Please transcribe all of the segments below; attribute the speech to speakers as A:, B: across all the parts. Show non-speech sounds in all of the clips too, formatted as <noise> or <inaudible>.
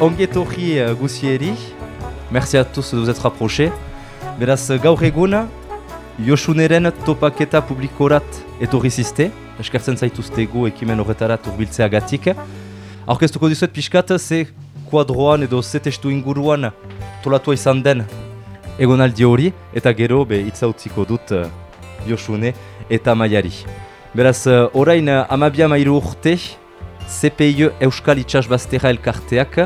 A: Ongetorri uh, guzieri, merci à tous de vous être rapprochés. Beraz, gaur egun, Josuneren topaketa publikorat etorri ziste, eskertzen zaituztegu ekimen horretarat urbiltzea gatik. Aurkeztuko dizuet pixkat, ze kuadroan edo ze testu inguruan tolatua izan den egonaldi hori, eta gero be itzautziko dut uh, Josune eta Maiari. Beraz, uh, orain uh, amabia mairu urte, CPI Euskal Itxasbaztera elkarteak,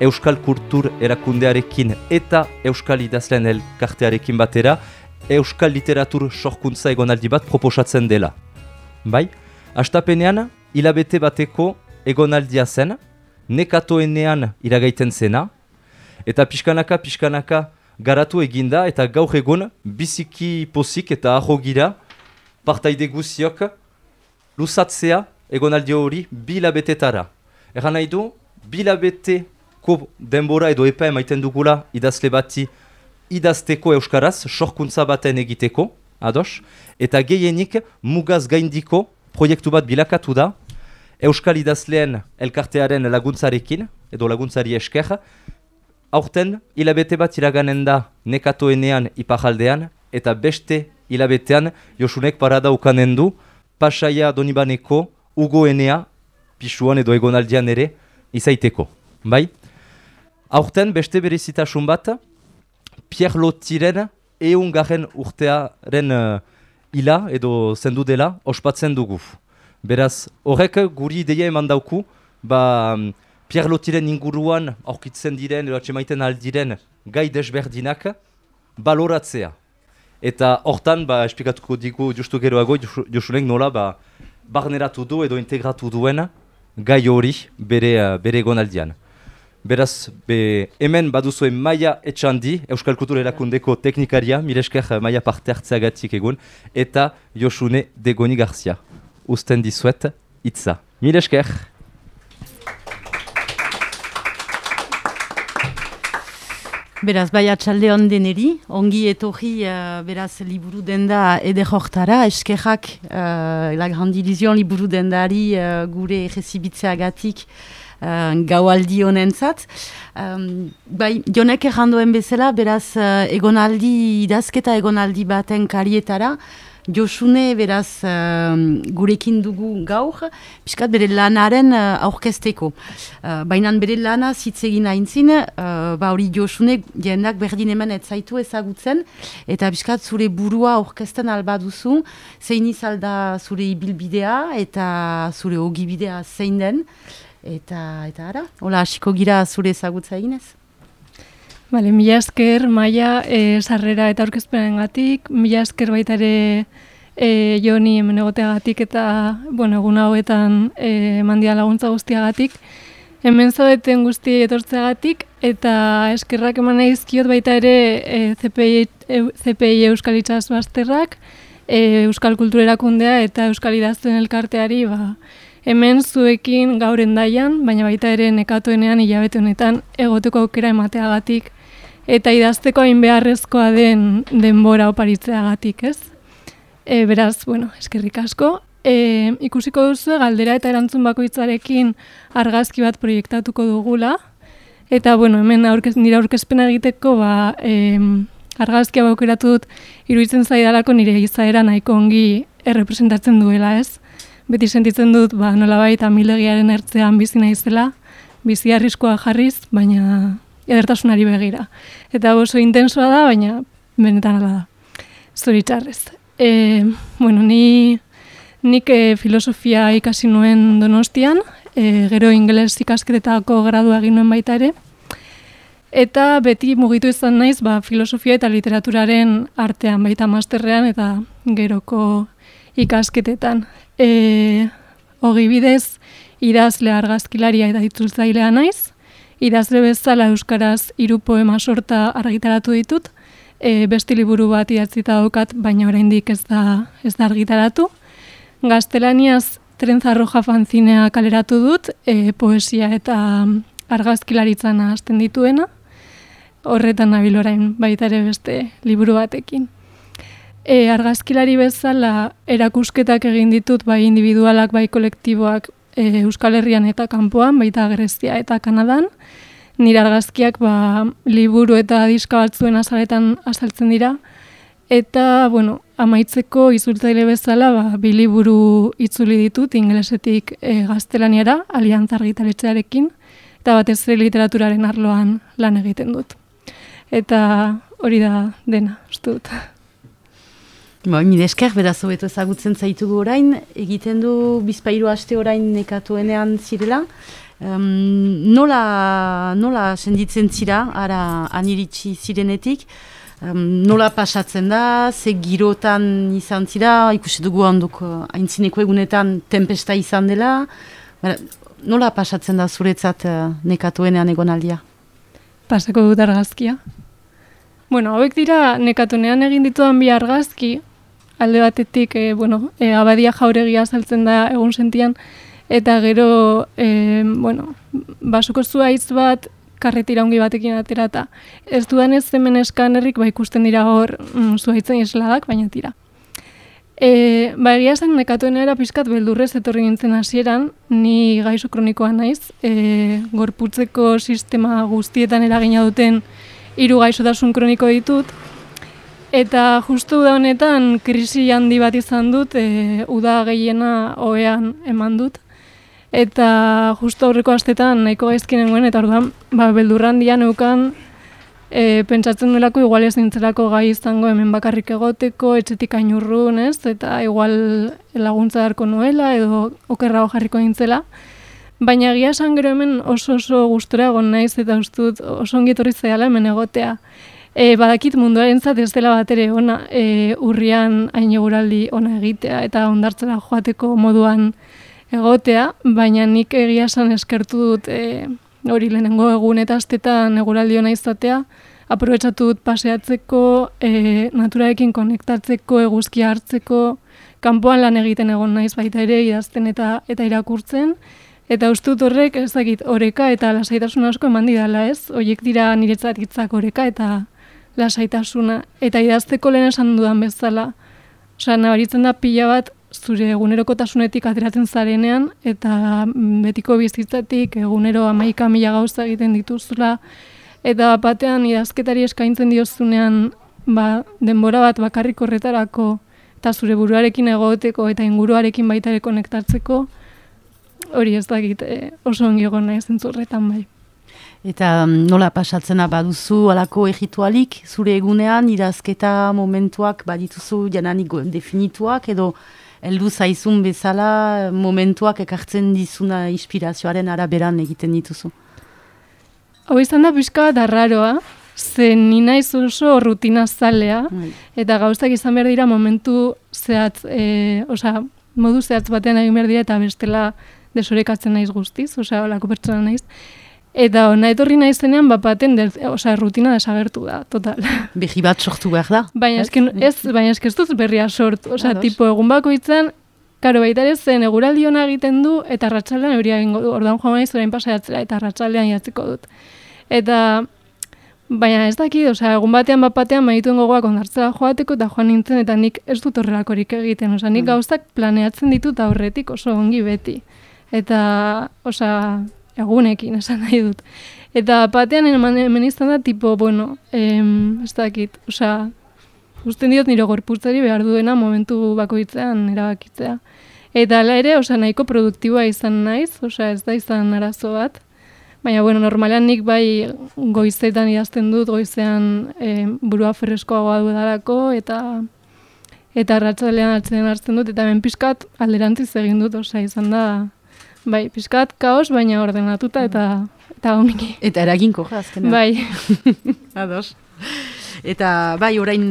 A: Euskal Kultur erakundearekin eta Euskal Idazlen elkartearekin batera, Euskal Literatur sorkuntza egonaldi bat proposatzen dela. Bai, astapenean, hilabete bateko egonaldia zen, nekatoenean iragaiten zena, eta pixkanaka, pixkanaka garatu eginda, eta gaur egun biziki pozik eta ahogira partaide guziok luzatzea egonaldi hori bilabetetara. Egan nahi du, bilabeteko denbora edo epa emaiten dugula idazle bati idazteko euskaraz, sorkuntza baten egiteko, ados, eta gehienik mugaz gaindiko proiektu bat bilakatu da, Euskal idazleen elkartearen laguntzarekin, edo laguntzari esker, aurten hilabete bat iraganen da nekatoenean ipajaldean, eta beste hilabetean Josunek parada ukanen du, pasaia donibaneko ugoenea, pisuan edo egonaldian ere, izaiteko. Bai? Aurten beste berezitasun bat, Pierre Lotiren eun garen urtearen uh, ila edo zendu dela ospatzen dugu. Beraz, horrek guri ideia eman dauku, ba, Pierre Lotiren inguruan aurkitzen diren edo atxemaiten aldiren gai desberdinak baloratzea. Eta hortan, ba, esplikatuko digu justu geroago, Josunek nola, ba, barneratu du edo integratu duen gai hori bere, uh, bere gonaldian. Beraz, be, hemen baduzuen Maia Etxandi, Euskal Kultura erakundeko teknikaria, miresker Maia parte hartzeagatik egun, eta Josune Degoni Garzia. Usten dizuet, itza. Miresker!
B: Beraz, bai atxalde deneri, ongi etorri uh, beraz liburu denda ede jortara, eskerrak uh, la grandi liburu dendari uh, gure egezibitzeagatik uh, gaualdi honentzat. Um, bai, jonek errandoen bezala, beraz uh, egonaldi, idazketa egonaldi baten karietara, Josune beraz uh, gurekin dugu gaur, piskat bere lanaren uh, aurkesteko. Uh, Baina bere lana zitzegin haintzin, uh, ba hori Josune jendak berdin hemen etzaitu ezagutzen, eta piskat zure burua aurkesten alba duzu, zein izalda zure ibilbidea eta zure ogibidea zein den, eta, eta ara, hola hasiko gira zure ezagutza eginez.
C: Bale, mila esker, maia, e, sarrera eta aurkezpenen gatik, mila esker baita ere e, joni hemen egoteagatik eta, bueno, egun hauetan e, mandia laguntza guztiagatik. Hemen zaudeten guzti etortzeagatik eta eskerrak eman izkiot baita ere e, CPI, e, CPI Euskal Itxas Basterrak, e, Euskal Kultura Erakundea eta Euskal Idazten Elkarteari, ba, hemen zuekin gaur endaian, baina baita ere nekatuenean hilabete honetan egoteko aukera emateagatik eta idazteko hain beharrezkoa den denbora oparitzeagatik, ez? E, beraz, bueno, eskerrik asko. E, ikusiko duzu galdera eta erantzun bakoitzarekin argazki bat proiektatuko dugula. Eta, bueno, hemen aurkez, nire aurkezpena egiteko, ba, e, argazkia baukeratu dut iruditzen zaidalako nire izaera nahiko ongi errepresentatzen duela, ez? Beti sentitzen dut, ba, nola baita milegiaren ertzean bizi naizela, bizi arriskoa jarriz, baina edertasunari begira. Eta oso intensoa da, baina benetan ala da. Zoritxarrez. E, bueno, ni, nik e, filosofia ikasi nuen donostian, e, gero ingeles ikasketetako gradua egin nuen baita ere, eta beti mugitu izan naiz ba, filosofia eta literaturaren artean, baita masterrean eta geroko ikasketetan. E, Ogi bidez, idazle argazkilaria eta dituzzailea naiz, idazle bezala euskaraz hiru poema sorta argitaratu ditut. E, beste liburu bat idatzita daukat, baina oraindik ez da ez da argitaratu. Gaztelaniaz Trenza Roja fanzinea kaleratu dut, e, poesia eta argazkilaritzan hasten dituena. horretan nabil orain baita ere beste liburu batekin. E, argazkilari bezala erakusketak egin ditut bai individualak bai kolektiboak e, Euskal Herrian eta kanpoan, baita Grezia eta Kanadan. Nire argazkiak ba, liburu eta diska batzuen azaletan azaltzen dira. Eta, bueno, amaitzeko izultzaile bezala, ba, bi liburu itzuli ditut inglesetik e, gaztelaniara, aliantzar gitaletxearekin, eta batez ere literaturaren arloan lan egiten dut. Eta hori da dena, uste dut.
B: Ba, mire esker, beraz hobeto ezagutzen zaitugu orain, egiten du bizpairu aste orain nekatuenean zirela. Um, nola, nola senditzen zira, ara aniritsi zirenetik, Um, nola pasatzen da, ze girotan izan zira, ikusi dugu handuk haintzineko egunetan tempesta izan dela. nola pasatzen da zuretzat uh, nekatuenean egonaldia?
C: Pasako dut argazkia. Bueno, hauek dira nekatunean egin dituan bi argazki, alde batetik, e, bueno, e, abadia jauregia saltzen da egun sentian, eta gero, e, bueno, basuko zuaitz bat karretira ongi batekin aterata. Ez duan ez hemen eskanerrik, ba ikusten dira hor mm, zuaitzen esladak, baina tira. E, ba egia zen nekatuen era pizkat beldurrez etorri nintzen hasieran, ni gaizu kronikoa naiz, e, gorputzeko sistema guztietan eragina duten hiru gaizotasun kroniko ditut, eta justu da honetan krisi handi bat izan dut, e, uda gehiena oean eman dut, Eta justo aurreko astetan nahiko gaizki nengoen, eta orduan, ba, beldurran dian eukan, e, pentsatzen duelako igual ez nintzelako gai izango hemen bakarrik egoteko, etxetik ainurrun, ez? Eta igual laguntza darko nuela, edo okerra jarriko nintzela. Baina egia esan gero hemen oso oso gustura egon naiz, eta ustut oso ongi etorri hemen egotea. E, badakit munduaren zat ez dela bat ere ona, e, urrian hain ona egitea, eta ondartzera joateko moduan, egotea, baina nik egia esan eskertu dut e, hori lehenengo egun eta astetan eguraldi hona izatea, aprobetsatu dut paseatzeko, e, naturarekin konektatzeko, eguzki hartzeko, kanpoan lan egiten egon naiz baita ere idazten eta eta irakurtzen, eta ustut horrek ez dakit oreka eta lasaitasun asko eman didala ez, horiek dira niretzat hitzak oreka eta lasaitasuna, eta idazteko lehen esan dudan bezala, Osa, nabaritzen da pila bat zure egunerokotasunetik ateratzen zarenean, eta betiko bizitzatik egunero amaika mila gauza egiten dituzula, eta batean idazketari eskaintzen diozunean ba, denbora bat bakarrik horretarako, eta zure buruarekin egoteko eta inguruarekin baita ere konektatzeko, hori ez dakit eh, oso ongi egon nahi zentzurretan bai.
B: Eta mm, nola pasatzena baduzu alako egitualik, zure egunean, idazketa momentuak badituzu jananik definituak, edo heldu zaizun bezala momentuak ekartzen dizuna inspirazioaren araberan egiten dituzu.
C: Hau izan da pixka da raroa, zen nina oso rutina zalea, bai. eta gauztak izan behar dira momentu zehatz, e, oza, modu zehatz batean egin behar dira, eta bestela desorekatzen naiz guztiz, oza, olako pertsona naiz. Eta ona etorri nahi zenean, bat baten, oza, rutina desagertu da, total. <laughs>
B: Behi bat sortu behar da.
C: Baina esken, ez, baina ez dut berria sortu. Oza, tipo, egun bako itzen, karo baita ere zen, eguraldi hona egiten du, eta ratxaldean euria egingo du. Ordan joan maiz, orain pasaiatzera, eta ratxaldean jatzeko dut. Eta, baina ez daki, oza, egun batean, bat batean, maituen gogoak ondartzela joateko, eta joan nintzen, eta nik ez dut horrelakorik egiten. Oza, nik mm. gauztak planeatzen ditut aurretik oso ongi beti. Eta, oza, egunekin esan nahi dut. Eta batean hemen izan da, tipo, bueno, em, ez dakit, osea, usten diot nire gorputzari behar duena momentu bakoitzean erabakitzea. Eta ala ere, osea, nahiko produktiboa izan naiz, osea, ez da izan arazo bat. Baina, bueno, normalean nik bai goizetan idazten dut, goizean e, burua freskoagoa dudalako, eta eta ratzalean hartzen hartzen dut, eta hemen pixkat alderantziz egin dut, osea, izan da, Bai, pizkat kaos, baina ordenatuta eta eta ongi.
B: Eta eraginko jazkena.
C: Bai. <laughs>
B: Ados. Eta bai, orain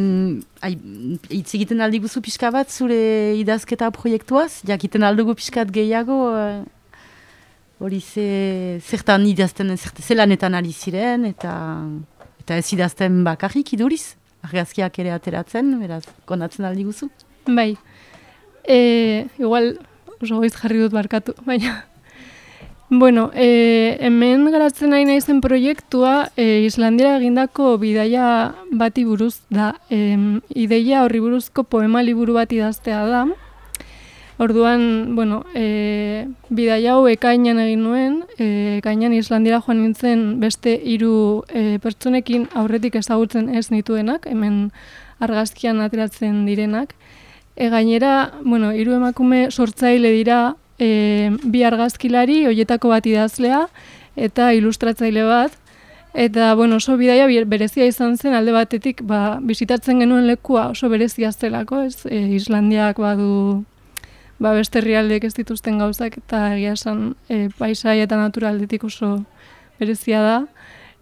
B: hitz egiten aldi guzu pixka bat zure idazketa proiektuaz, jakiten aldugu pixkat gehiago, uh, hori ze, zertan idazten, zerte, zelanetan ari ziren, eta, eta ez idazten bakarrik iduriz, argazkiak ere ateratzen, beraz, konatzen aldi guzu.
C: Bai, e, igual, oso goiz jarri dut barkatu, <laughs> baina Bueno, e, hemen garatzen nahi naizen proiektua e, Islandiara egindako bidaia bati buruz da. E, ideia horri buruzko poema liburu bat idaztea da. Orduan, bueno, e, bidaia hau ekainan egin nuen, e, ekainan Islandiara joan nintzen beste hiru e, pertsonekin aurretik ezagutzen ez nituenak, hemen argazkian ateratzen direnak. E, gainera, bueno, hiru emakume sortzaile dira e, bi argazkilari, hoietako bat idazlea, eta ilustratzaile bat, eta bueno, oso bidaia berezia izan zen alde batetik, ba, bizitatzen genuen lekua oso berezia zelako, ez, e, Islandiak badu ba, beste herrialdeek ez dituzten gauzak, eta egia esan e, paisai eta naturaldetik oso berezia da,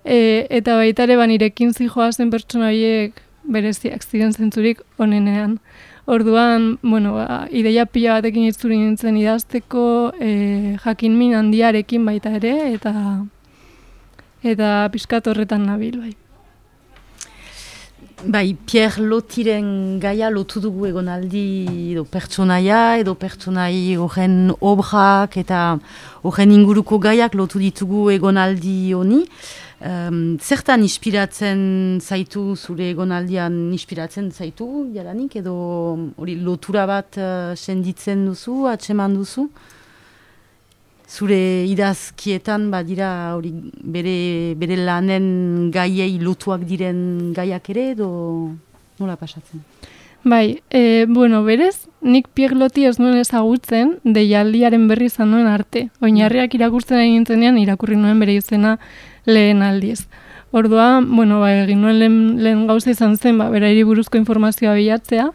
C: e, eta baita ere, ba, nirekin zijoa zen pertsona horiek bereziak ziren zentzurik onenean. Orduan, bueno, ba, ideia pila batekin itzuri nintzen idazteko, e, jakin min handiarekin baita ere, eta eta pizkat horretan nabil, bai.
B: Bai, Pierre Lotiren gaia lotu dugu egonaldi edo pertsonaia, edo pertsonai horren obrak eta horren inguruko gaiak lotu ditugu egonaldi honi. Um, zertan inspiratzen zaitu, zure egonaldian inspiratzen zaitu, jalanik, edo hori lotura bat uh, senditzen duzu, atseman duzu? Zure idazkietan badira hori bere, bere lanen gaiei lotuak diren gaiak ere, edo nola pasatzen?
C: Bai, e, bueno, berez, nik piegloti ez nuen ezagutzen, deialdiaren berri izan nuen arte. Oinarriak irakurtzen egin zenean, irakurri nuen bere izena, lehen aldiz. Ordua, bueno, ba, egin nuen lehen, lehen gauza izan zen, ba, berairi buruzko informazioa bilatzea,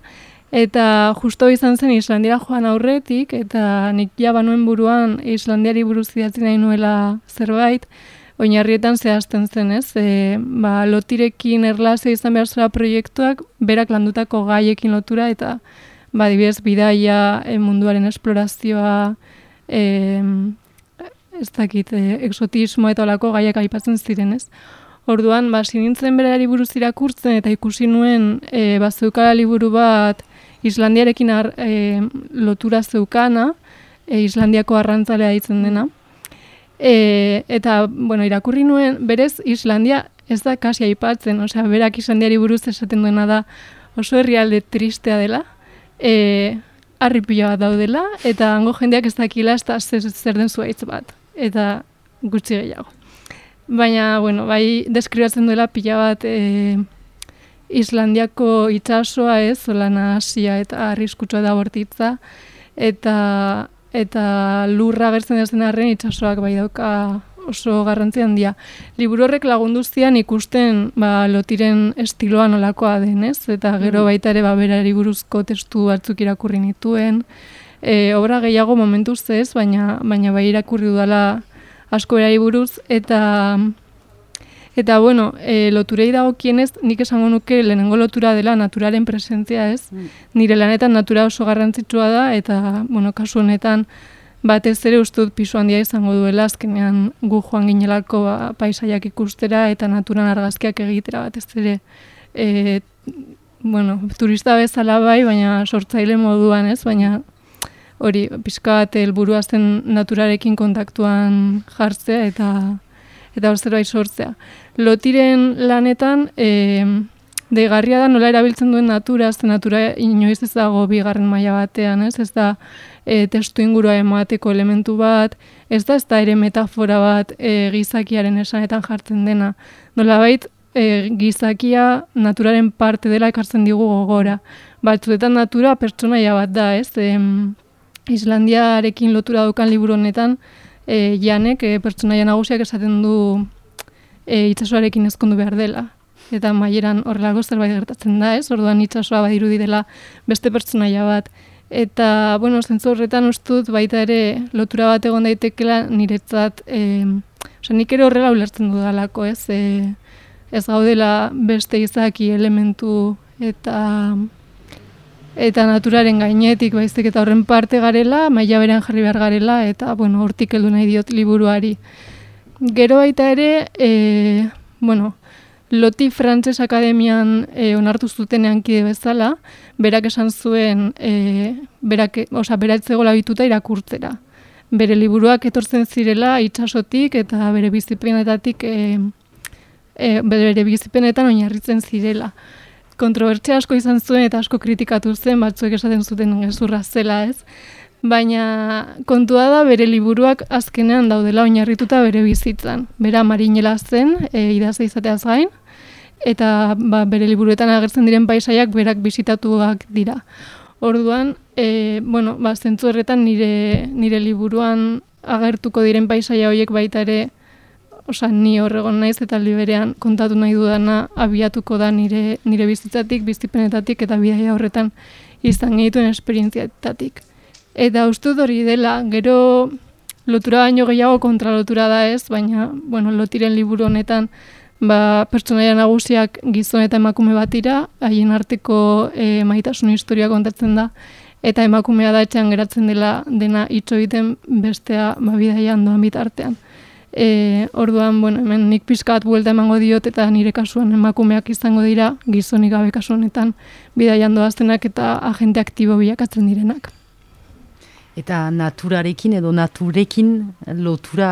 C: eta justo izan zen Islandiara joan aurretik, eta nik jaba nuen buruan Islandiari buruz idatzi nahi nuela zerbait, oinarrietan zehazten zen, ez? E, ba, lotirekin erlazio izan behar zela proiektuak, berak landutako gaiekin lotura, eta ba, dibidez, bidaia, e, munduaren esplorazioa, e, ez dakit, e, exotismo eta olako gaiak aipatzen ziren, ez? Orduan, ba, sinintzen berari buruz irakurtzen eta ikusi nuen e, ba, zeukala liburu bat Islandiarekin ar, e, lotura zeukana, e, Islandiako arrantzalea ditzen dena. E, eta, bueno, irakurri nuen, berez, Islandia ez da kasi aipatzen, osea, berak Islandiari buruz esaten duena da oso herrialde tristea dela, e, arripila bat daudela, eta hango jendeak ez dakila ez zer, zer den zuaitz bat eta gutxi gehiago. Baina, bueno, bai, deskribatzen duela pila bat e, Islandiako itsasoa ez, zolana asia eta arriskutsua da bortitza, eta, eta lurra gertzen ez den arren itsasoak bai dauka oso garrantzi handia. Liburu horrek lagundu zian ikusten ba, lotiren estiloa nolakoa den, ez? Eta gero mm. baita ere ba, berari buruzko testu batzuk irakurri nituen, e, obra gehiago momentuz ez, baina, baina bai irakurri dudala asko erari buruz, eta eta bueno, e, loturei dago kienez, nik esango nuke lehenengo lotura dela naturaren presentzia ez, mm. nire lanetan natura oso garrantzitsua da, eta bueno, kasu honetan, batez ere uste dut pisu handia izango duela, azkenean gu joan ginelako ba, paisaiak ikustera eta naturan argazkiak egitera batez ere e, bueno, turista bezala bai, baina sortzaile moduan ez, baina hori pixka bat helburua zen naturarekin kontaktuan jartzea eta eta zerbait sortzea. Lotiren lanetan e, deigarria da nola erabiltzen duen natura, ez natura inoiz ez dago bigarren maila batean, ez, ez da e, testu ingurua emateko elementu bat, ez da ez da ere metafora bat e, gizakiaren esanetan jartzen dena. Nola bait, e, gizakia naturaren parte dela ekartzen digu gogora. Batzuetan natura pertsonaia bat da, ez, e, Islandiarekin lotura dukan liburu honetan, e, janek e, pertsonaia nagusiak esaten du e, itsasoarekin ezkondu behar dela. Eta maieran horrelako zerbait gertatzen da, ez? Orduan itsasoa badirudi dela beste pertsonaia bat. Eta, bueno, zentzu horretan ustut baita ere lotura bat egon daitekela niretzat, e, oza, nik ere horrela ulertzen dudalako, ez? E, ez gaudela beste izaki elementu eta eta naturaren gainetik baizik eta horren parte garela, maila berean jarri behar garela, eta, bueno, hortik heldu nahi diot liburuari. Gero baita ere, e, bueno, Loti Frantses Akademian e, onartu zutenean kide bezala, berak esan zuen, e, berak, oza, beratzegola bituta irakurtzera. bere liburuak etortzen zirela itsasotik eta bere bizipenetatik e, e, bere bizipenetan oinarritzen zirela. Kontrobertsia asko izan zuen eta asko kritikatu zen, batzuek esaten zuten gezurra zela ez. Baina kontua da bere liburuak azkenean daudela oinarrituta bere bizitzan. Bera marinela zen, e, idazte izateaz gain, eta ba, bere liburuetan agertzen diren paisaiak berak bisitatuak dira. Orduan, e, bueno, ba, zentzu horretan nire, nire liburuan agertuko diren paisaia horiek baita ere, osa, ni horregon naiz eta liberean kontatu nahi dudana abiatuko da nire, nire bizitzatik, biztipenetatik eta bidaia horretan izan genituen esperientziatatik. Eta uste hori dela, gero lotura baino gehiago kontra lotura da ez, baina, bueno, lotiren liburu honetan, ba, pertsonaia nagusiak gizon eta emakume batira, haien arteko e, maitasun historia kontatzen da, eta emakumea da etxean geratzen dela dena itxo egiten bestea ba, bidaian doan bitartean. E, orduan, bueno, hemen nik pizkat buelta emango diot eta nire kasuan emakumeak izango dira gizonik gabe kasu honetan bidaian doaztenak eta agente aktibo bilakatzen direnak.
B: Eta naturarekin edo naturekin lotura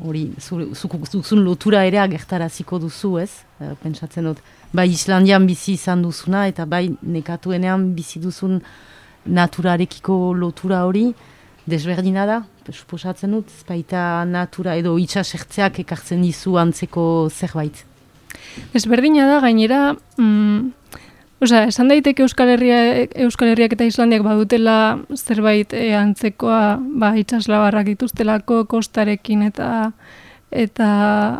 B: hori zuzun lotura ere agertaraziko duzu, ez? E, pentsatzen dut, bai Islandian bizi izan duzuna eta bai nekatuenean bizi duzun naturarekiko lotura hori desberdina da, suposatzen dut, baita natura edo itxasertzeak ekartzen dizu antzeko zerbait.
C: Desberdina da, gainera, mm, Osa, esan daiteke Euskal, Herria, Euskal Herriak eta Islandiak badutela zerbait e, antzekoa ba, itxaslabarrak dituztelako kostarekin eta eta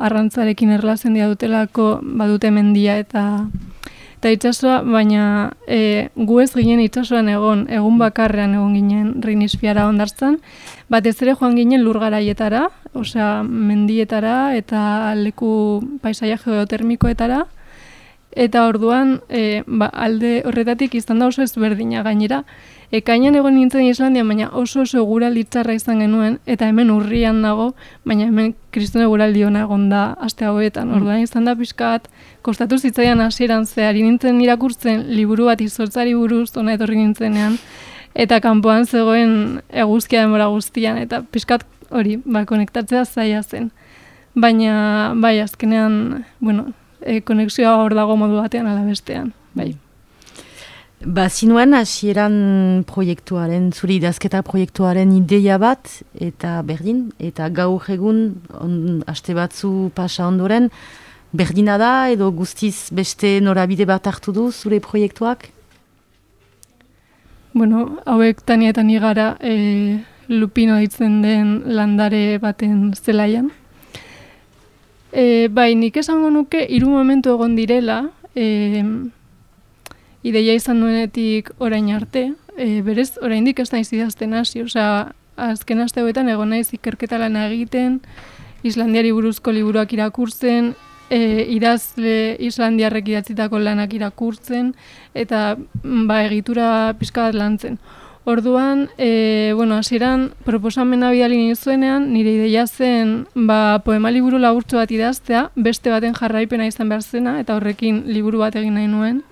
C: arrantzarekin erlazen dia dutelako badute mendia eta eta itxasoa, baina e, gu ez ginen itxasoan egon, egun bakarrean egon ginen rinisfiara ondartzan, batez ere joan ginen lurgaraietara, osea, mendietara eta leku paisaia geotermikoetara, Eta orduan, e, ba, alde horretatik izan da oso ezberdina gainera. Ekainan egon nintzen Islandia, baina oso oso guraldi txarra izan genuen, eta hemen urrian dago, baina hemen kristone guraldi hona egon da aste hauetan. Mm. Orduan izan da pixkat, kostatu zitzaidan hasieran zehari nintzen irakurtzen liburu bat izortzari buruz, ona etorri nintzenean, eta kanpoan zegoen eguzkia demora guztian, eta pixkat hori, ba, konektatzea zaila zen. Baina, bai, azkenean, bueno, e, konexioa hor dago modu batean ala bestean. Bai.
B: Ba, zinuan, hasieran proiektuaren, zuri idazketa proiektuaren ideia bat, eta berdin, eta gaur egun, on, aste batzu pasa ondoren, berdina da, edo guztiz beste norabide bat hartu du zure proiektuak?
C: Bueno, hauek tania eta nigara e, lupino ditzen den landare baten zelaian, E, bai, nik esango nuke hiru momentu egon direla, e, ideia izan nuenetik orain arte, e, berez oraindik ez naiz idazten hasi, osea, azken aste hoetan egon naiz ikerketa lan egiten, Islandiari buruzko liburuak irakurtzen, e, idazle Islandiarrek idatzitako lanak irakurtzen, eta ba, egitura pixka bat lantzen. Orduan, e, bueno, hasieran proposamena bidali nizuenean, nire ideia zen ba, poema liburu laburtzu bat idaztea, beste baten jarraipena izan behar zena, eta horrekin liburu bat egin nahi nuen.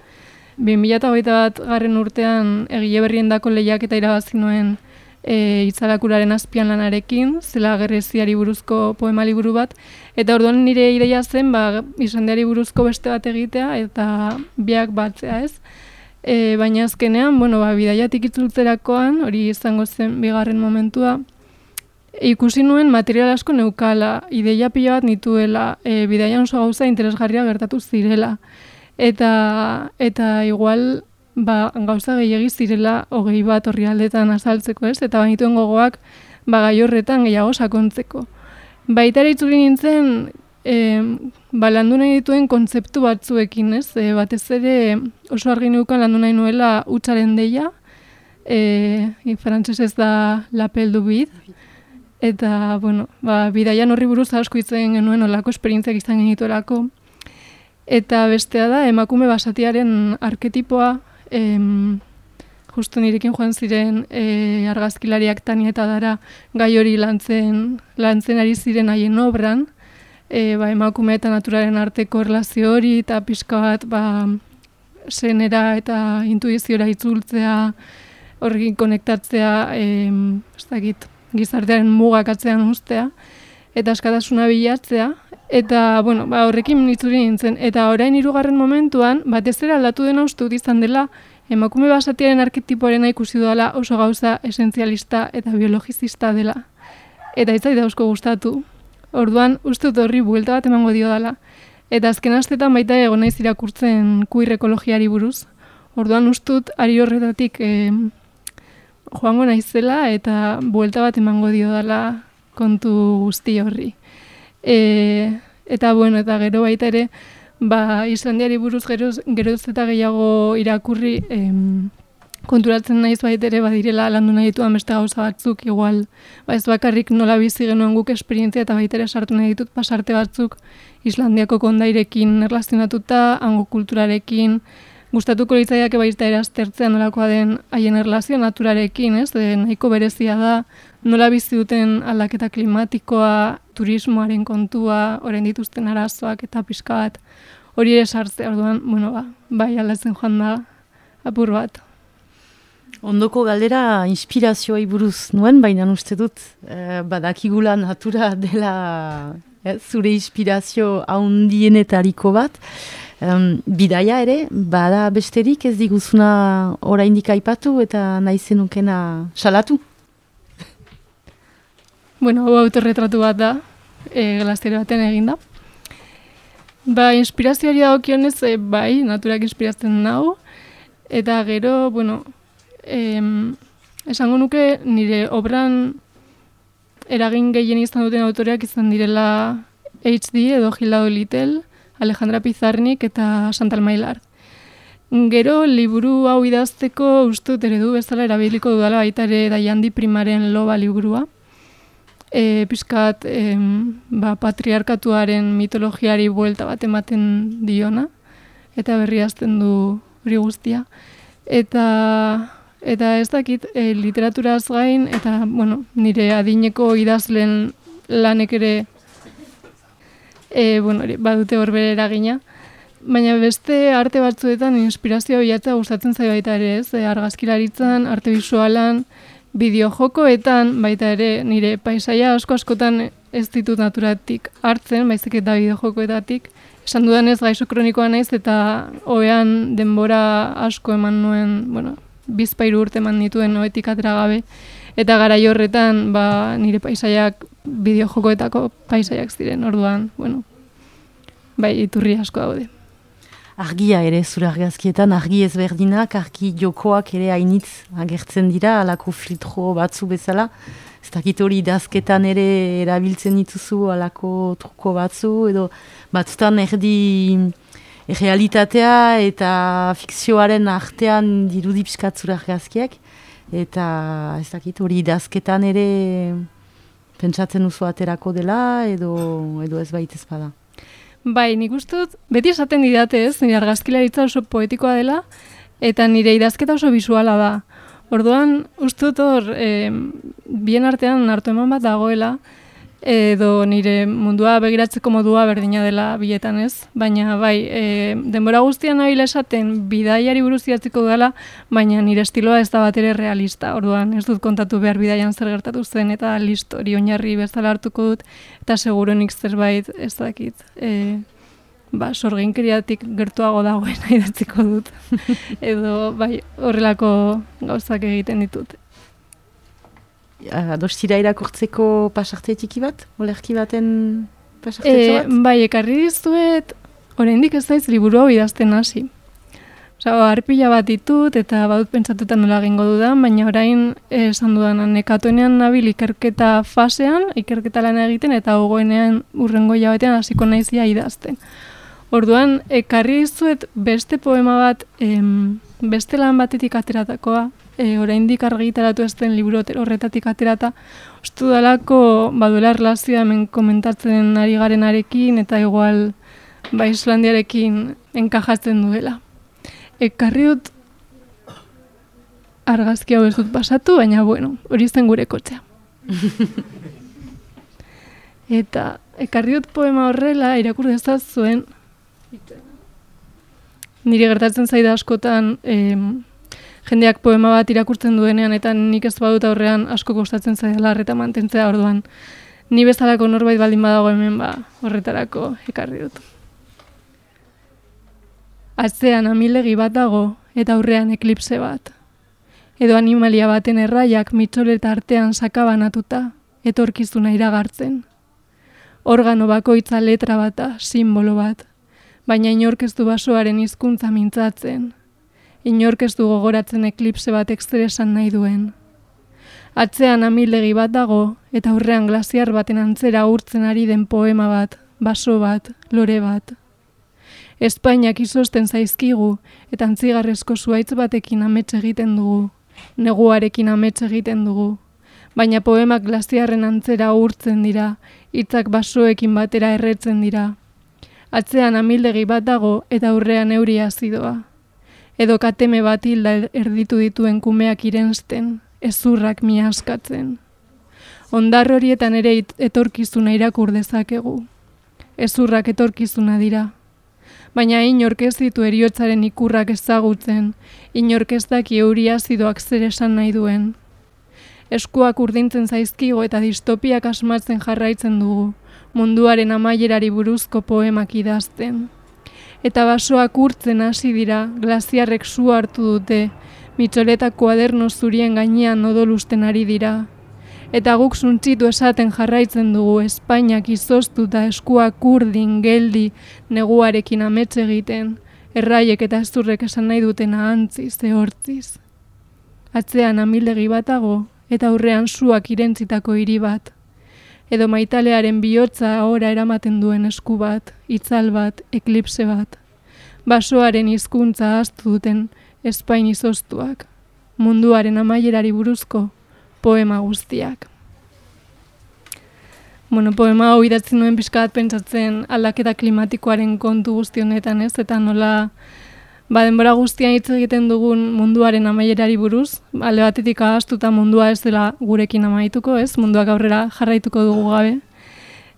C: 2008 bat garren urtean egile berrien dako lehiak eta irabazi nuen e, itzalakuraren azpian lanarekin, zela gerreziari buruzko poema liburu bat, eta orduan nire ideia zen ba, izandeari buruzko beste bat egitea, eta biak batzea ez. E, baina azkenean, bueno, ba, bidaiatik itzultzerakoan, hori izango zen bigarren momentua, ikusi nuen material asko neukala, ideia pila bat nituela, e, bidaian oso gauza interesgarria gertatu zirela. Eta, eta igual ba, gauza gehiagiz zirela hogei bat horri aldetan azaltzeko ez, eta bainituen gogoak ba, gai horretan gehiago sakontzeko. Baita ere itzuli nintzen, e, ba, landu nahi dituen kontzeptu batzuekin, ez? E, batez ere oso argi neukan landu nahi nuela utxaren deia, e, frantzes ez da lapeldu bid, eta, bueno, ba, bidaian horri buruz asko itzen genuen olako esperientziak izan genituelako, eta bestea da, emakume basatiaren arketipoa, em, justu nirekin joan ziren e, argazkilariak tani eta dara gai hori lantzen, lantzen ari ziren haien obran, e, ba, emakume eta naturaren arteko erlazio hori eta pixka bat ba, zenera eta intuiziora itzultzea horrekin konektatzea e, gizartearen mugak atzean ustea, eta askatasuna bilatzea, eta, bueno, ba, horrekin nitzuri nintzen, eta orain hirugarren momentuan, batez ere aldatu dena uste izan dela, emakume basatiaren arketipoaren ikusi dela oso gauza esentzialista eta biologizista dela. Eta ez da gustatu. Orduan, uste dut horri buelta bat emango dio dela. Eta azken astetan baita egon naiz irakurtzen kuir ekologiari buruz. Orduan ustut ari horretatik eh, joango naizela eta buelta bat emango dio dela kontu guzti horri. E, eta bueno, eta gero baita ere, ba, Islandiari buruz geroz, geroz eta gehiago irakurri em, konturatzen naiz baita ere badirela landu nahi dituan beste gauza batzuk, igual, ba ez bakarrik nola bizi genuen guk esperientzia eta baita ere sartu nahi ditut pasarte batzuk Islandiako kondairekin erlazionatuta, hango kulturarekin, gustatuko litzaiak baita eraztertzea nolakoa den haien erlazio naturarekin, ez? De, nahiko berezia da, nola bizi duten aldaketa klimatikoa, turismoaren kontua, orain dituzten arazoak eta pixka bat, hori ere sartze orduan, bueno, ba, bai aldatzen joan da, apur bat.
B: Ondoko galdera inspirazioa buruz nuen, baina uste dut eh, badakigula natura dela eh, zure inspirazio haundienetariko bat. Um, bidaia ere, bada besterik ez diguzuna oraindik aipatu eta nahi zenukena salatu? <laughs>
C: Bueno, hau autorretratu bat da, e, glastere baten eginda. Ba, inspirazioari da okionez, e, bai, naturak inspirazten nau. Eta gero, bueno, em, esango nuke nire obran eragin gehien izan duten autoreak izan direla HD edo Gilado Little, Alejandra Pizarnik eta Santal Mailar. Gero, liburu hau idazteko ustut eredu bezala erabiliko dudala baita ere daiandi primaren loba liburua. E, Piskat, e, ba, patriarkatuaren mitologiari buelta bat ematen diona, eta berri du hori guztia. Eta, eta ez dakit, e, literaturaz gain, eta bueno, nire adineko idazlen lanek ere e, bueno, badute hor bere eragina. Baina beste arte batzuetan inspirazioa bilatzea gustatzen zaio baita ere, ez? E, argazkilaritzan, arte visualan, bideojokoetan, baita ere nire paisaia asko askotan ez ditut naturatik hartzen, baizik eta bideojokoetatik. Esan dudan ez gaixo kronikoa naiz eta hoean denbora asko eman nuen, bueno, bizpairu urte eman dituen noetik atera gabe. Eta gara horretan, ba, nire paisaiak bideojokoetako paisaiak ziren, orduan, bueno, bai, iturri asko daude.
B: Argia ere, zure argazkietan, argi ezberdinak, argi jokoak ere hainitz agertzen dira, alako filtro batzu bezala. Ez dakit hori dazketan ere erabiltzen dituzu alako truko batzu, edo batzutan erdi realitatea eta fikzioaren artean dirudi piskat zure argazkiak eta ez dakit hori idazketan ere pentsatzen uzu aterako dela edo edo ez baita ezpada.
C: Bai, nik ustut, beti esaten didate ez, nire argazkilaritza oso poetikoa dela, eta nire idazketa oso visuala da. Orduan, ustut hor, e, bien artean hartu eman bat dagoela, edo nire mundua begiratzeko modua berdina dela biletan ez. Baina bai, e, denbora guztian nahi esaten bidaiari buruz idatziko dela, baina nire estiloa ez da bat ere realista. Orduan ez dut kontatu behar bidaian zer gertatu zen eta listo hori oinarri bezala hartuko dut eta seguronik zerbait ez dakit. E, ba, sorginkeriatik gertuago dagoen <laughs> idatziko dut. <laughs> edo bai, horrelako gauzak egiten ditut
B: adostira irakurtzeko pasarte txiki bat? Olerki baten pasarte e, bat?
C: Bai, ekarri dizuet, oraindik ez daiz liburu hau idazten hasi. Osa, arpila bat ditut eta badut pentsatuta nola egingo dudan, baina orain esan dudan nekatuenean nabil ikerketa fasean, ikerketa lan egiten eta gogoenean urrengo jabetean hasiko naizia idazten. Orduan, ekarri dizuet beste poema bat, em, beste lan batetik ateratakoa, e, oraindik argitaratu ez den liburu horretatik aterata, ustu dalako baduela erlazioa hemen komentatzen ari garenarekin eta igual ba Islandiarekin enkajatzen duela. Ekarri dut argazki hau ez dut pasatu, baina bueno, hori zen gure kotzea. <laughs> eta ekarri dut poema horrela irakur dezaz zuen nire gertatzen zaida askotan em, jendeak poema bat irakurtzen duenean eta nik ez badut aurrean asko kostatzen zaila eta mantentzea orduan. Ni bezalako norbait baldin badago hemen ba, horretarako ekarri dut. Atzean amilegi bat dago eta aurrean eklipse bat. Edo animalia baten erraiak mitxoleta artean sakabanatuta, etorkizuna iragartzen. Organo bakoitza letra bata, simbolo bat, baina inorkeztu basoaren hizkuntza mintzatzen, inork ez du gogoratzen eklipse bat ekstresan nahi duen. Atzean amildegi bat dago, eta aurrean glasiar baten antzera urtzen ari den poema bat, baso bat, lore bat. Espainiak izosten zaizkigu, eta antzigarrezko zuaitz batekin amets egiten dugu, neguarekin amets egiten dugu. Baina poemak glasiarren antzera urtzen dira, hitzak basoekin batera erretzen dira. Atzean amildegi bat dago, eta aurrean euria azidoa edo kateme bat hilda erditu dituen kumeak irensten, ezurrak mi askatzen. Ondar horietan ere etorkizuna irakur dezakegu. Ezurrak etorkizuna dira. Baina inork ez ditu eriotzaren ikurrak ezagutzen, inork ez daki euria zidoak zer esan nahi duen. Eskuak urdintzen zaizkigo eta distopiak asmatzen jarraitzen dugu, munduaren amaierari buruzko poemak idazten eta basoak urtzen hasi dira, glaziarrek zu hartu dute, mitxoleta kuaderno zurien gainean odolusten ari dira. Eta guk zuntzitu esaten jarraitzen dugu Espainiak izoztu eta eskuak urdin, geldi, neguarekin ametxe egiten, erraiek eta ezurrek esan nahi duten ahantzi, zehortziz. Atzean amildegi batago, eta aurrean suak irentzitako hiri bat edo maitalearen bihotza ahora eramaten duen esku bat, itzal bat, eklipse bat. Basoaren hizkuntza astu duten espain izoztuak, munduaren amaierari buruzko poema guztiak. Bueno, poema hau idatzen nuen pixka bat pentsatzen aldaketa klimatikoaren kontu guztionetan ez, eta nola Ba, denbora guztian hitz egiten dugun munduaren amaierari buruz, alde batetik ahaztuta mundua ez dela gurekin amaituko, ez? Munduak aurrera jarraituko dugu gabe.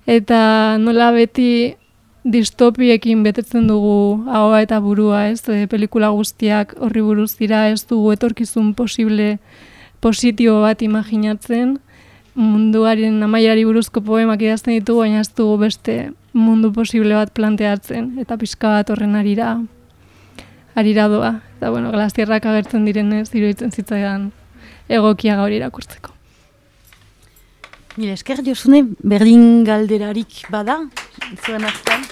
C: Eta nola beti distopiekin betetzen dugu ahoa eta burua, ez? E, pelikula guztiak horri buruz dira, ez dugu etorkizun posible positibo bat imaginatzen. Munduaren amaierari buruzko poemak idazten ditugu, baina ez dugu beste mundu posible bat planteatzen, eta pixka bat horren arira arira doa. Eta, bueno, glazierrak agertzen direnez, iruditzen zitzaidan egokia gaur irakurtzeko.
B: Mila esker, Josune, berdin galderarik bada, zuen artean.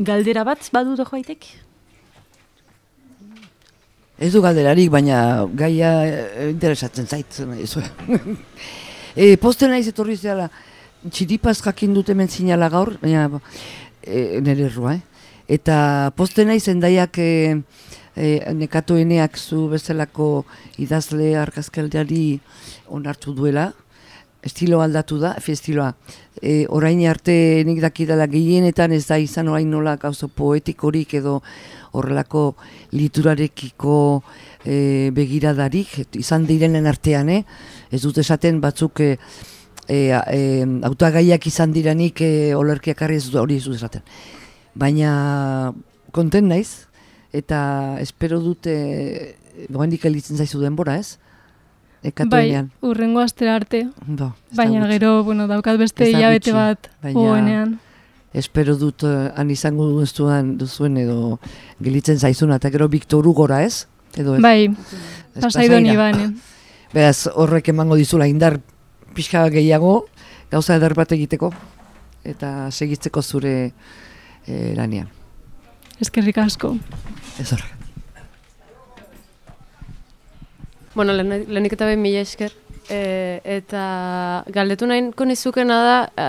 B: Galdera bat badu dago haitek?
D: Ez du galderarik, baina gaia eh, interesatzen zait. e, <laughs> posten naiz etorri zehala, txiripaz jakin dut hemen zinala gaur, baina e, nire errua, eh? Eta poste nahi zendaiak e, e, nekatoeneak zu bezalako idazle arkazkaldeari onartu duela, estilo aldatu da, fi estiloa. E, orain arte nik dakidala gehienetan ez da izan orain nola gauzo poetikorik edo horrelako liturarekiko e, begiradarik, izan direnen artean, eh? ez dut esaten batzuk... E, e, e, autagaiak izan diranik e, olerkiak ez hori ez esaten. Baina konten naiz, eta espero dute doendik elitzen zaizu denbora, ez?
C: Bai, urrengo astera arte. Do, baina gero, bueno, daukat beste hilabete bat hoenean.
D: Espero dut uh, han izango duzuen, duzuen edo gelitzen zaizuna, eta gero Victor Ugora, ez?
C: Edo ez? Bai, pasaidoni bane.
D: Beraz, horrek emango dizula indar pixka gehiago gauza eder bat egiteko eta segitzeko zure e, lanean.
C: Eskerrik asko.
D: Ez horrek.
E: Bueno, lehenik eta behin mila esker. E, eta galdetu nahi konizukena da, e,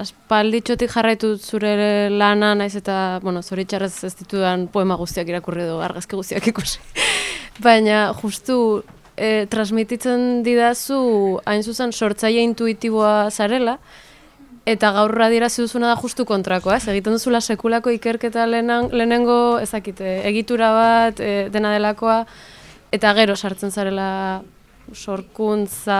E: aspalditxotik jarraitu zure lana, naiz eta, bueno, zoritxarrez ez ditudan poema guztiak irakurri edo argazki guztiak ikusi. <laughs> Baina, justu, e, transmititzen didazu hain zuzen sortzaile intuitiboa zarela, eta gaur radirazi duzuna da justu kontrakoa, ez? Egiten duzula sekulako ikerketa lehenengo, ezakite, egitura bat, e, dena delakoa, eta gero sartzen zarela sorkuntza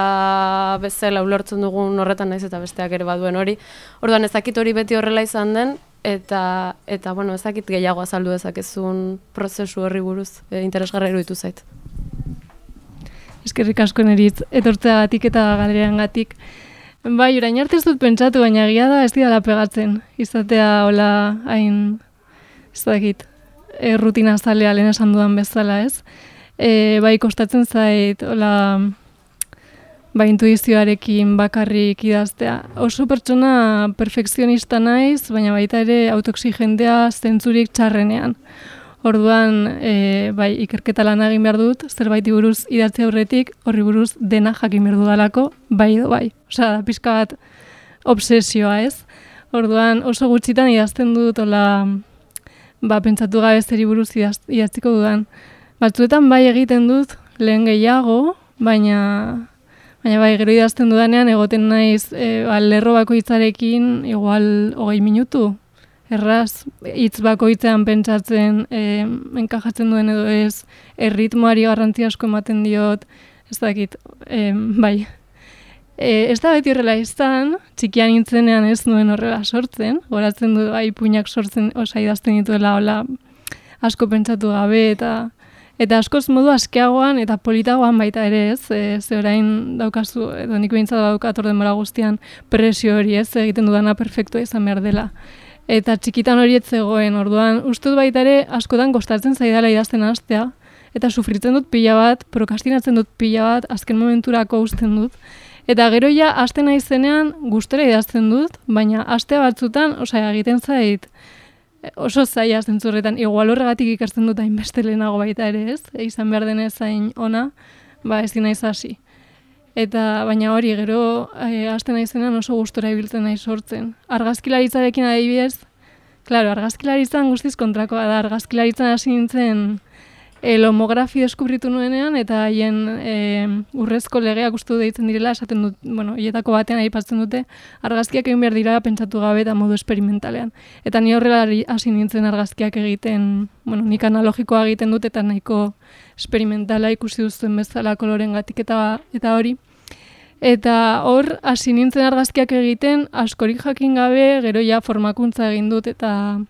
E: bezala ulertzen dugun horretan naiz eta besteak ere baduen hori. Orduan ez dakit hori beti horrela izan den, eta eta bueno, ez dakit gehiago azaldu dezakezun prozesu horri buruz, e, interesgarra iruditu zait.
C: Eskerrik asko neritz, etortzeagatik eta galereangatik. Bai, orain arte ez dut pentsatu, baina egia da ez dira pegatzen. Izatea hola hain, ez dakit, e, rutina zalea lehen esan dudan bezala, ez? E, bai, kostatzen zait, hola, ba, intuizioarekin bakarrik idaztea. Oso pertsona perfekzionista naiz, baina baita ere autoksigendea zentzurik txarrenean. Orduan, e, bai, ikerketa lan egin behar dut, zerbait buruz idatzi aurretik, horri buruz dena jakin behar dudalako, bai edo bai. Osa, da, pixka bat obsesioa ez. Orduan, oso gutxitan idazten dut, ola, ba, pentsatu gabe zeri buruz idatziko dudan. Batzuetan bai egiten dut, lehen gehiago, baina Baina bai, gero idazten dudanean, egoten naiz, e, ba, lerro bakoitzarekin, igual, hogei minutu. Erraz, hitz bakoitzean pentsatzen, e, enkajatzen duen edo ez, erritmoari garrantzi asko ematen diot, ez dakit, e, bai. E, ez da beti horrela izan, txikian intzenean ez nuen horrela sortzen, goratzen du, bai, puinak sortzen, osa idazten dituela, hola, asko pentsatu gabe, eta Eta askoz modu askeagoan eta politagoan baita ere ez, e, ze orain daukazu, edo nik behintza daukat orden guztian presio hori ez, egiten dudana perfektua izan behar dela. Eta txikitan hori zegoen, orduan, uste dut baita ere askotan kostatzen zaidala idazten hastea, eta sufritzen dut pila bat, prokastinatzen dut pila bat, azken momenturako usten dut. Eta gero ja, aste nahi zenean, gustera idazten dut, baina astea batzutan, osea, egiten zait, oso zaila zentzurretan, igual horregatik ikasten dut hainbeste lehenago baita ere ez, e, izan behar denez zain ona, ba ez dina hasi. Eta baina hori gero e, hasten naizenan oso gustora ibiltzen nahi sortzen. Argazkilaritzarekin adibidez, claro, argazkilaritzan guztiz kontrakoa da, argazkilaritzan hasi nintzen elomografi deskubritu nuenean, eta haien e, urrezko legeak ustu deitzen direla, esaten dut, bueno, hietako batean aipatzen dute, argazkiak egin behar dira pentsatu gabe eta modu esperimentalean. Eta ni horrela hasi nintzen argazkiak egiten, bueno, nik analogikoa egiten dut, eta nahiko esperimentala ikusi duzuen bezala koloren gatik eta, eta hori. Eta hor, hasi nintzen argazkiak egiten, askorik jakin gabe, gero ja formakuntza egin dut, eta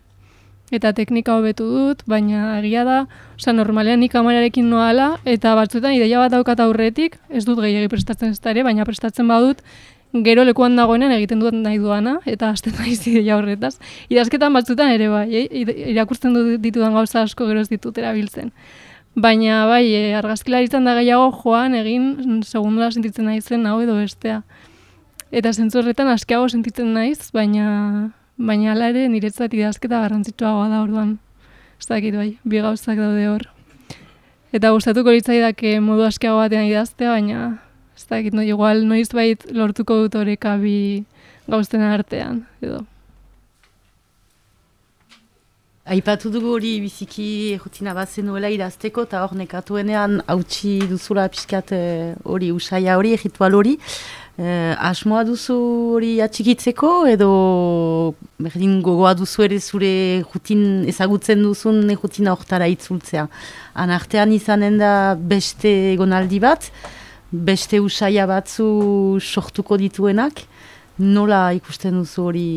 C: eta teknika hobetu dut, baina egia da, osea normalean nik kamerarekin noala eta batzuetan ideia bat daukat aurretik, ez dut gehiegi prestatzen ez ere, baina prestatzen badut gero lekuan dagoenean egiten dut nahi duana eta hasten naiz ideia horretaz. Idazketan batzuetan ere bai, eh? irakurtzen dut ditudan gauza asko gero ez ditut erabiltzen. Baina bai, e, argazkilaritzen da gehiago joan egin segundula sentitzen naizen hau edo bestea. Eta zentzu horretan askeago sentitzen naiz, baina baina ala ere niretzat idazketa garrantzitsuagoa da orduan. Ez dakit bai, bi gauzak daude hor. Eta gustatuko litzaidake modu askeago batean idaztea, baina ez dakit, no, igual noiz bait lortuko dut horeka bi gauzten artean, edo.
B: Aipatu dugu hori biziki rutina bat zenuela idazteko, eta hor nekatuenean hautsi duzula pixkat eh, hori usaia hori, egitual hori. Eh, asmoa duzu hori atxikitzeko edo berdin gogoa duzu ere zure jutin ezagutzen duzun jutina hortara itzultzea. Anartean izanen da beste egonaldi bat, beste usaia batzu sortuko dituenak, nola ikusten duzu hori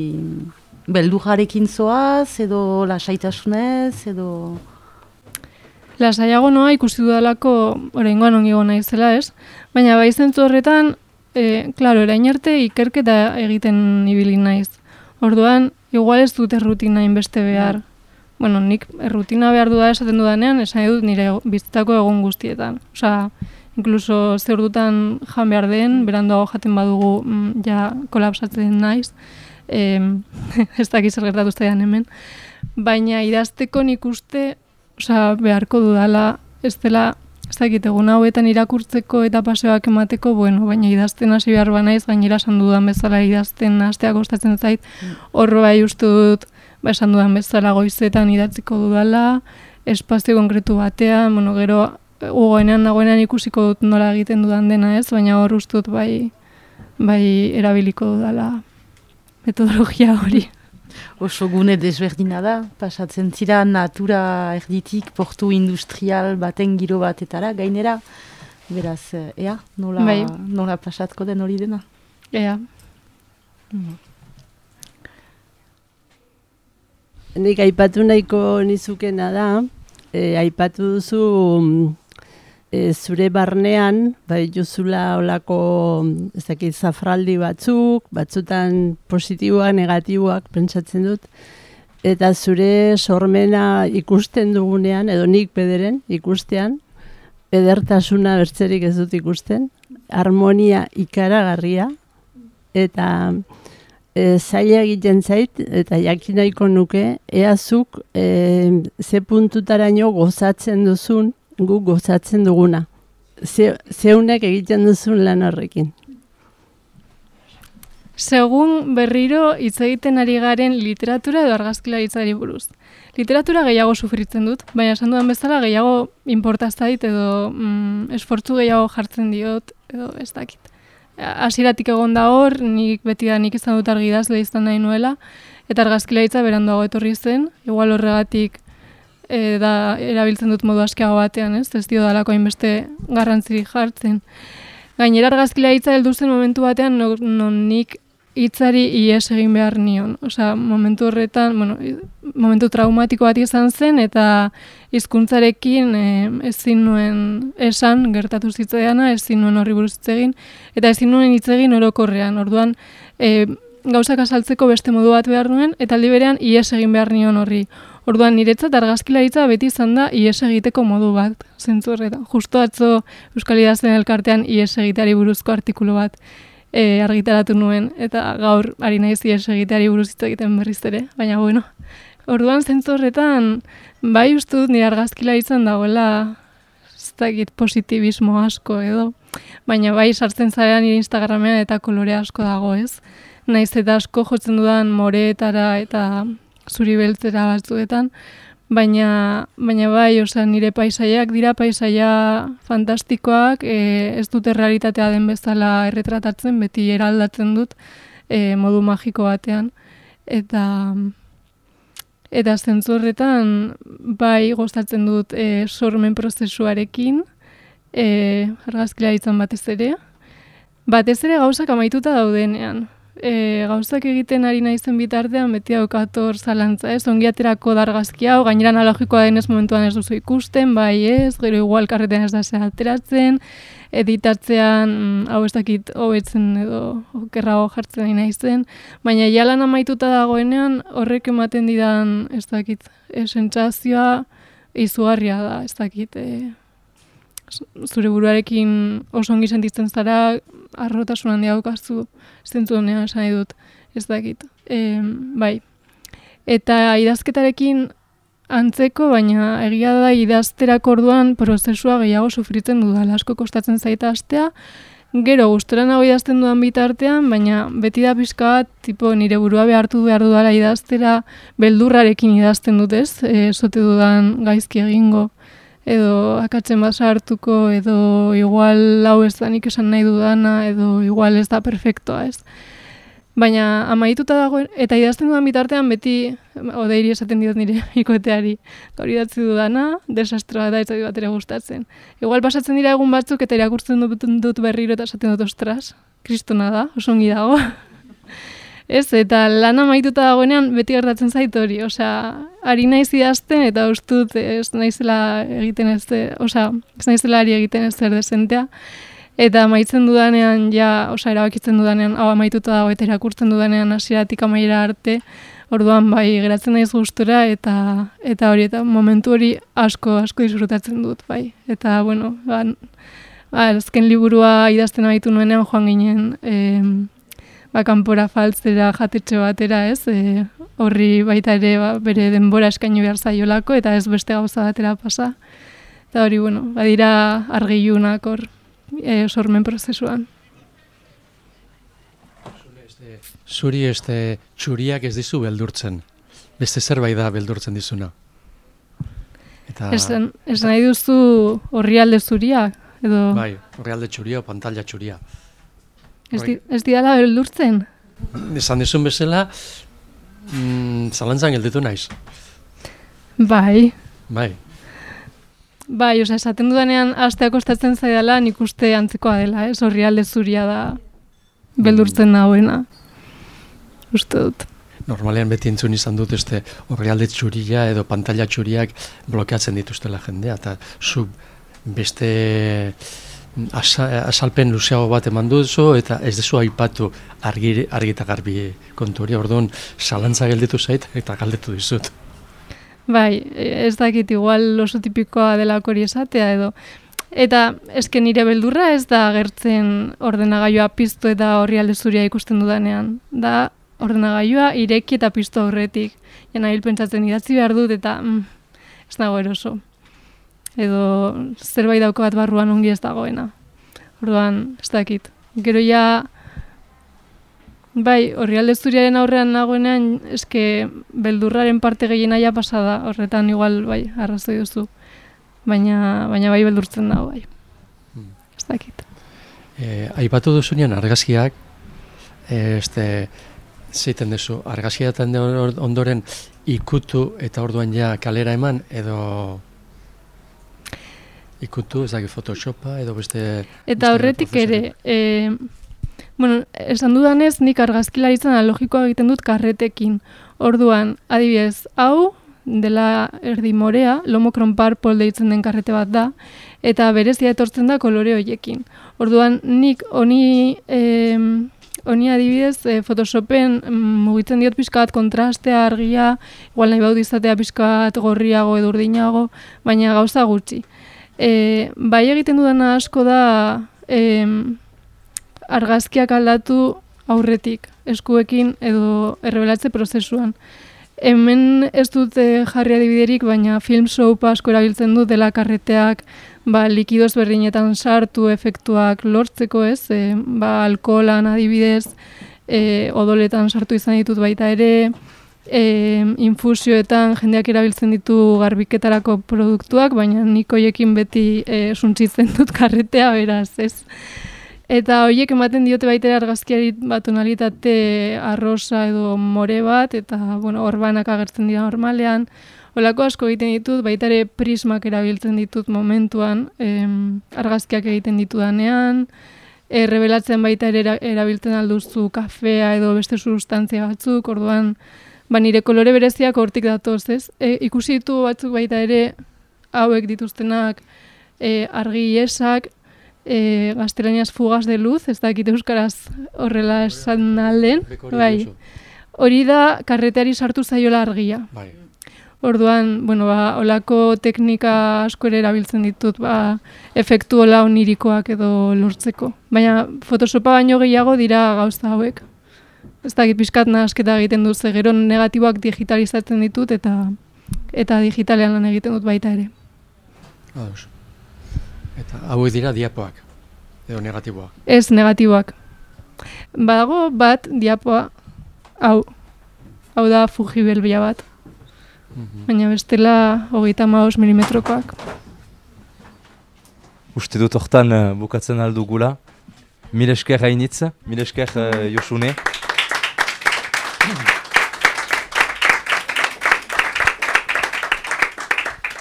B: beldujarekin zoaz edo lasaitasunez edo...
C: Lasaiago noa ikusi dudalako oraingoan ongi gona izela ez, baina bai zentzu horretan E, claro, erain arte ikerketa egiten ibili naiz. Orduan, igual ez dute rutina inbeste behar. Bueno, nik rutina behar du da esaten dudanean, esan dut nire bizitako egun guztietan. Osa, inkluso zer dutan jan behar den, berandoago jaten badugu mm, ja kolapsatzen naiz. E, <laughs> ez dakiz gertatu hemen. Baina idazteko nik uste, osa, beharko dudala, ez dela ez dakit, egun hauetan irakurtzeko eta paseoak emateko, bueno, baina idazten hasi behar banaiz, gainera esan dudan bezala idazten hastea kostatzen zait, horro bai uste dut, ba esan dudan bezala goizetan idatziko dudala, espazio konkretu batean, bueno, gero ugoenean nagoenean ikusiko dut nola egiten dudan dena ez, baina hor uste dut bai, bai erabiliko dudala metodologia hori
B: oso gune desberdina da, pasatzen zira natura erditik portu industrial baten giro batetara, gainera, beraz, eh, ea, nola, bai. nola pasatko den hori dena?
C: Ea. Mm.
F: nik aipatu nahiko nizukena da, e, aipatu duzu mm, e, zure barnean, bai juzula olako ezakit zafraldi batzuk, batzutan positiboak, negatiboak pentsatzen dut, eta zure sormena ikusten dugunean, edo nik bederen ikustean, edertasuna bertzerik ez dut ikusten, harmonia ikaragarria, eta e, zaila egiten zait, eta jakin nahiko nuke, eazuk e, ze puntutaraino gozatzen duzun, gu gozatzen duguna. Ze, zeunek egiten duzun lan horrekin.
C: Segun berriro hitz egiten ari garen literatura edo argazkilaritzari buruz. Literatura gehiago sufritzen dut, baina esan dudan bezala gehiago importazta dit edo mm, esfortzu gehiago jartzen diot edo ez dakit hasieratik egon da hor, nik beti da nik izan dut argi idazle izan nahi nuela, eta argazkilaritza beranduago etorri zen, igual horregatik e, da erabiltzen dut modu askeago batean, ez, ez dio dalako hainbeste garrantzirik jartzen. Gainera argazkilaritza heldu zen momentu batean non, nik hitzari ies egin behar nion. Osea, momentu horretan, bueno, momentu traumatiko bat izan zen, eta hizkuntzarekin e, ezin nuen esan, gertatu zitzaiana, ezin nuen horri buruz egin, eta ezin nuen hitz egin orokorrean. Orduan, e, gauzak asaltzeko beste modu bat behar nuen, eta aldi berean ies egin behar nion horri. Orduan, niretzat argazkilaritza beti izan da ies egiteko modu bat, zentzu horretan. Justo atzo Euskal Idazten elkartean ies egiteari buruzko artikulu bat e, argitaratu nuen, eta gaur ari naiz ies egiteari buruz hitz egiten berriz ere, baina bueno. Orduan, zentzu horretan, bai uste dut nire argazkila izan dagoela ez dakit positibismo asko edo, baina bai sartzen zarean nire Instagramean eta kolore asko dago ez. Naiz eta asko jotzen dudan moreetara eta zuri beltzera batzuetan, baina, baina bai, osea, nire paisaiak dira paisaia fantastikoak, e, ez dute realitatea den bezala erretratatzen, beti eraldatzen dut e, modu magiko batean. Eta, Eta zentzu horretan, bai gostatzen dut e, sormen prozesuarekin, e, argazkila izan batez ere. Batez ere gauzak amaituta daudenean. E, gauzak egiten ari naizen bitartean beti daukator zalantza, ez? Ongi aterako dargazki hau, gainera analogikoa denez momentuan ez duzu ikusten, bai ez, gero igual karretean ez da ze ateratzen, editatzean mm, hau ez dakit hobetzen edo okerrago jartzen nahi naizen, baina ja lan amaituta dagoenean horrek ematen didan ez dakit e, sentsazioa izugarria da, ez dakit e, zure buruarekin oso ongi sentitzen zara arrotasun handia daukazu zentzu honean esan dut, ez dakit. E, bai. Eta idazketarekin antzeko, baina egia da idazterak orduan prozesua gehiago sufritzen dudala, asko kostatzen zaita astea, gero gustora nago idazten dudan bitartean, baina beti da pixka bat, tipo, nire burua behartu behar dudala idaztera, beldurrarekin idazten dut ez, e, sote dudan gaizki egingo, edo akatzen basa hartuko, edo igual lau ez da nik esan nahi dudana, edo igual ez da perfektoa ez. Baina amaituta dago, eta idazten dudan bitartean beti, odeiri esaten diot nire <laughs> ikoteari, gaur idatzi dudana, desastroa da ez bat ere gustatzen. Igual pasatzen dira egun batzuk eta irakurtzen dut, berriro eta esaten dut ostras, kristona da, oso ongi dago. Ez, eta lan amaituta dagoenean beti gertatzen zait hori, osea, ari naiz idazten eta ustut ez naizela egiten ez, osea, ez naizela ari egiten ez zer desentea, Eta amaitzen dudanean, ja, osa erabakitzen dudanean, hau amaituta dago eta erakurtzen dudanean hasieratik amaiera arte, orduan bai, geratzen naiz gustura eta eta hori, eta momentu hori asko, asko disfrutatzen dut, bai. Eta, bueno, ba, ba, azken liburua idazten amaitu nuenean joan ginen, e, ba, kanpora faltzera jatetxe batera, ez, e, horri baita ere ba, bere denbora eskaini behar zaiolako, eta ez beste gauza batera pasa. Eta hori, bueno, badira argiunak hor e, sormen prozesuan.
G: Zuri este txuriak ez dizu beldurtzen. Beste zerbait da beldurtzen dizuna.
C: Eta ez, ez nahi duzu horrialde zuria edo
G: Bai, horrialde txuria o pantalla txuria.
C: Ez di, ez dira beldurtzen.
G: Esan dizun bezala, mm, zalantzan gelditu naiz.
C: Bai.
G: Bai.
C: Bai, oza, esaten dudanean astea kostatzen zaidala nik uste antzekoa dela, ez horri alde zuria da beldurtzen mm. nagoena. Uste dut.
G: normalean beti entzun izan dut este horrealde txuria edo pantalla txuriak blokeatzen dituztela jendea, eta zu beste asa, asalpen luzeago bat eman duzu, eta ez dezu aipatu argi, argi eta garbi konturi, orduan salantza gelditu zait eta galdetu dizut.
C: Bai, ez dakit igual oso tipikoa dela hori esatea edo Eta eske nire beldurra ez da agertzen ordenagailua piztu eta horri alde zuria ikusten dudanean. Da ordenagailua ireki eta piztu aurretik. Jena hil pentsatzen idatzi behar dut eta mm, ez dago eroso. Edo zerbait dauko bat barruan ongi ez dagoena. Orduan, ez dakit. Gero ja, bai, horri alde zuriaren aurrean nagoenean, eske beldurraren parte gehiena ja pasada, horretan igual, bai, arrazoi duzu baina, baina bai beldurtzen dago bai. Hmm. Ez dakit.
G: E, aipatu duzunean argazkiak, e, este, zeiten duzu, argazkiatan ondoren ikutu eta orduan ja kalera eman, edo ikutu, ez dakit photoshopa, edo beste...
C: Eta horretik ere, e, bueno, esan dudanez, nik argazkila izan logikoa egiten dut karretekin. Orduan, adibidez, hau, dela erdi morea, lomokron purple deitzen den karrete bat da, eta berezia etortzen da kolore hoiekin. Orduan, nik honi, eh, honi adibidez, eh, Photoshopen mm, mugitzen diot pixka bat kontrastea argia, igual nahi baut izatea pixka bat gorriago edo urdinago, baina gauza gutxi. E, bai egiten dudana asko da e, argazkiak aldatu aurretik, eskuekin edo errebelatze prozesuan. Hemen ez dute jarri adibiderik, baina film soap asko erabiltzen du dela karreteak ba, likidoz berdinetan sartu efektuak lortzeko ez, e, ba, alkoholan adibidez, e, odoletan sartu izan ditut baita ere, e, infusioetan jendeak erabiltzen ditu garbiketarako produktuak, baina nikoiekin beti e, suntzitzen dut karretea, beraz, ez. Eta horiek ematen diote baita argazkiari bat tonalitate arrosa edo more bat, eta bueno, orbanak agertzen dira normalean. Olako asko egiten ditut, baita ere prismak erabiltzen ditut momentuan, em, argazkiak egiten ditudanean, e, revelatzen baita ere erabiltzen alduzu kafea edo beste sustantzia batzuk, orduan, ba nire kolore bereziak hortik datoz, ez? E, ikusi ditu batzuk baita ere hauek dituztenak e, argi esak, e, gaztelaniaz fugaz de luz, ez dakit euskaraz horrela esan alden. Bai. Hori da, karreteari sartu zaiola argia. Bai. Orduan, bueno, ba, olako teknika asko ere erabiltzen ditut, ba, efektu hola onirikoak edo lortzeko. Baina, Photoshopa baino gehiago dira gauza hauek. Ez dakit pixkat nahasketa egiten dut, gero negatiboak digitalizatzen ditut eta eta digitalean lan egiten dut baita ere.
G: Ados. Eta hau dira diapoak, edo negatiboak?
C: Ez, negatiboak. Badago bat diapoa, hau, hau da fugibel bila bat. Mhm. Baina bestela hogeita maus milimetrokoak.
A: Uste dut hortan uh, bukatzen aldu gula. Mil esker hainitz, mil esker uh, Josune.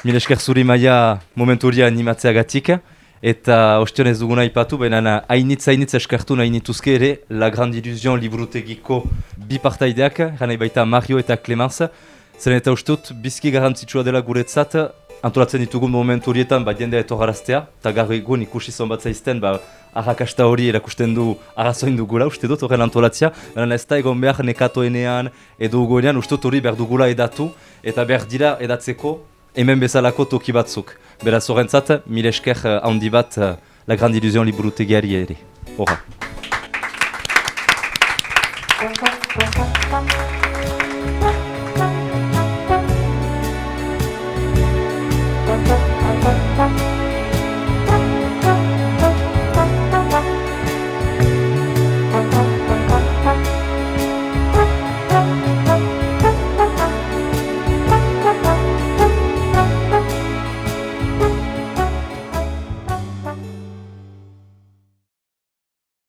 A: Mil esker zuri maia momenturia animatzeagatik. Eta ostion ez duguna ipatu, baina hainitz hainitz eskartu nahi nituzke ere La Grande Illusion liburutegiko bi partaideak, gana baita Mario eta Clemens. Zeren eta ustut, bizki garantzitsua dela guretzat, antolatzen ditugun momentu horietan, ba, jendea etorraraztea, eta gaur egun ikusi zon zaizten, ba, arrakasta hori erakusten du arrazoin dugula, uste dut horren antolatzea, baina ez da egon behar nekatoenean edo ugoenean, uste dut hori behar dugula edatu, eta behar dira edatzeko hemen bezalako toki batzuk. Beraz horrentzat, mil esker uh, handi bat uh, La Grande Illusion liburutegiari ere. Horra.